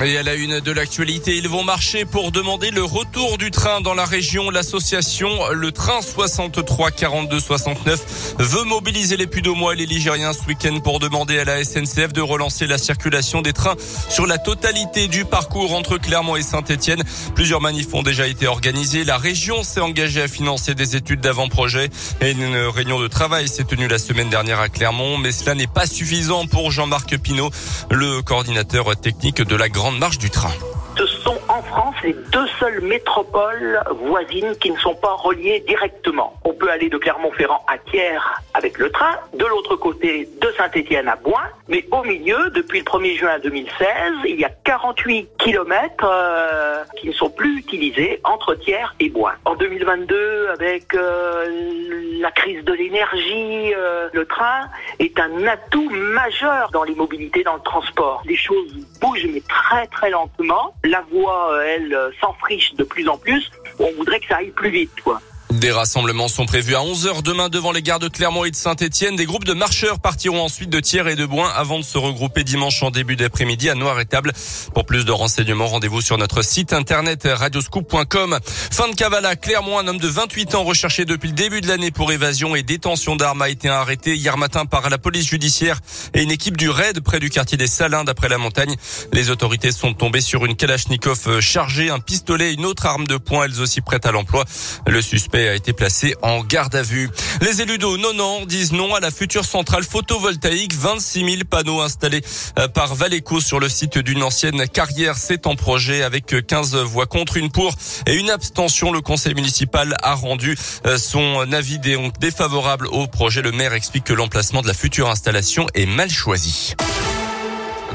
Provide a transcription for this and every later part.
Et à la une de l'actualité, ils vont marcher pour demander le retour du train dans la région. L'association Le Train 63 42 69 veut mobiliser les Pudomois et les Ligériens ce week-end pour demander à la SNCF de relancer la circulation des trains sur la totalité du parcours entre Clermont et Saint-Etienne. Plusieurs manifs ont déjà été organisés. La région s'est engagée à financer des études d'avant-projet et une réunion de travail s'est tenue la semaine dernière à Clermont. Mais cela n'est pas suffisant pour Jean-Marc Pinault, le coordinateur technique de la Grande marche du train. Ce sont en France les deux seules métropoles voisines qui ne sont pas reliées directement. On peut aller de Clermont-Ferrand à Thiers avec le train, de l'autre côté de Saint-Étienne à Boin, mais au milieu, depuis le 1er juin 2016, il y a 48 kilomètres euh, qui ne sont plus utilisés entre Thiers et Boin. En 2022, avec euh, la crise de l'énergie, euh, le train est un atout majeur dans les mobilités, dans le transport. Les choses bougent mais très très lentement. La voie, elle, s'enfriche de plus en plus. On voudrait que ça aille plus vite. Des rassemblements sont prévus à 11h demain devant les gares de Clermont et de Saint-Etienne. Des groupes de marcheurs partiront ensuite de Thiers et de Boin avant de se regrouper dimanche en début d'après-midi à Noir-et-Table. Pour plus de renseignements, rendez-vous sur notre site internet radioscoop.com. Fin de cavale à Clermont, un homme de 28 ans recherché depuis le début de l'année pour évasion et détention d'armes a été arrêté hier matin par la police judiciaire et une équipe du RAID près du quartier des Salins d'après la montagne. Les autorités sont tombées sur une Kalachnikov chargée, un pistolet et une autre arme de poing, elles aussi prêtes à l'emploi. Le suspect a été placé en garde à vue. Les élus d'eau non disent non à la future centrale photovoltaïque. 26 000 panneaux installés euh, par Valéco sur le site d'une ancienne carrière. C'est en projet avec 15 voix contre, une pour et une abstention. Le conseil municipal a rendu euh, son avis défavorable au projet. Le maire explique que l'emplacement de la future installation est mal choisi.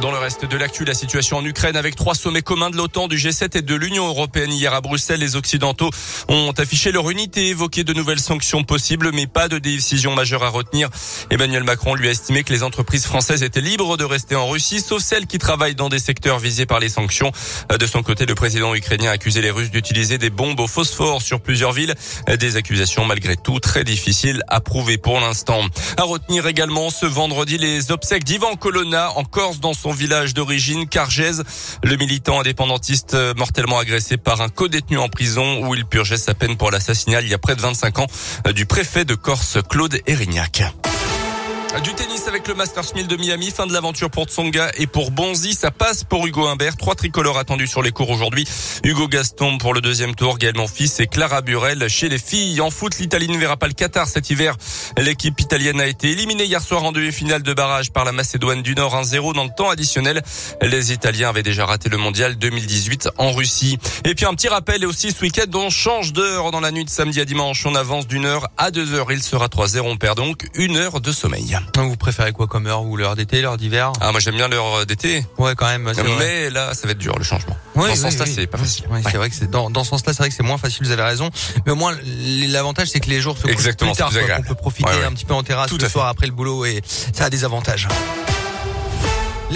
Dans le reste de l'actu, la situation en Ukraine avec trois sommets communs de l'OTAN, du G7 et de l'Union européenne hier à Bruxelles, les Occidentaux ont affiché leur unité, évoqué de nouvelles sanctions possibles, mais pas de décision majeure à retenir. Emmanuel Macron lui a estimé que les entreprises françaises étaient libres de rester en Russie, sauf celles qui travaillent dans des secteurs visés par les sanctions. De son côté, le président ukrainien a accusé les Russes d'utiliser des bombes au phosphore sur plusieurs villes. Des accusations malgré tout très difficiles à prouver pour l'instant. À retenir également ce vendredi les obsèques d'Ivan Colonna en Corse dans son village d'origine, Cargèse. Le militant indépendantiste mortellement agressé par un co-détenu en prison où il purgeait sa peine pour l'assassinat il y a près de 25 ans du préfet de Corse, Claude Erignac. Du tennis avec le Masters 1000 de Miami, fin de l'aventure pour Tsonga et pour Bonzi, ça passe pour Hugo Humbert. Trois tricolores attendus sur les cours aujourd'hui. Hugo Gaston pour le deuxième tour, Gaël Monfils et Clara Burel chez les filles. En foot, l'Italie ne verra pas le Qatar cet hiver. L'équipe italienne a été éliminée hier soir en demi-finale de barrage par la Macédoine du Nord 1-0 dans le temps additionnel. Les Italiens avaient déjà raté le mondial 2018 en Russie. Et puis un petit rappel aussi ce week-end, on change d'heure dans la nuit de samedi à dimanche. On avance d'une heure à deux heures. Il sera 3 heures. On perd donc une heure de sommeil. Vous préférez quoi comme heure ou l'heure d'été, l'heure d'hiver Ah moi j'aime bien l'heure d'été. Ouais quand même. Mais là ça va être dur le changement. Ouais, dans ce sens-là c'est pas facile. Ouais, C'est vrai que c'est dans, dans ce sens-là c'est vrai que c'est moins facile. Vous avez raison. Mais au moins l'avantage c'est que les jours se Exactement, plus tard. plus quoi. On peut profiter un petit peu en terrasse Tout le soir après le boulot et ça a des avantages.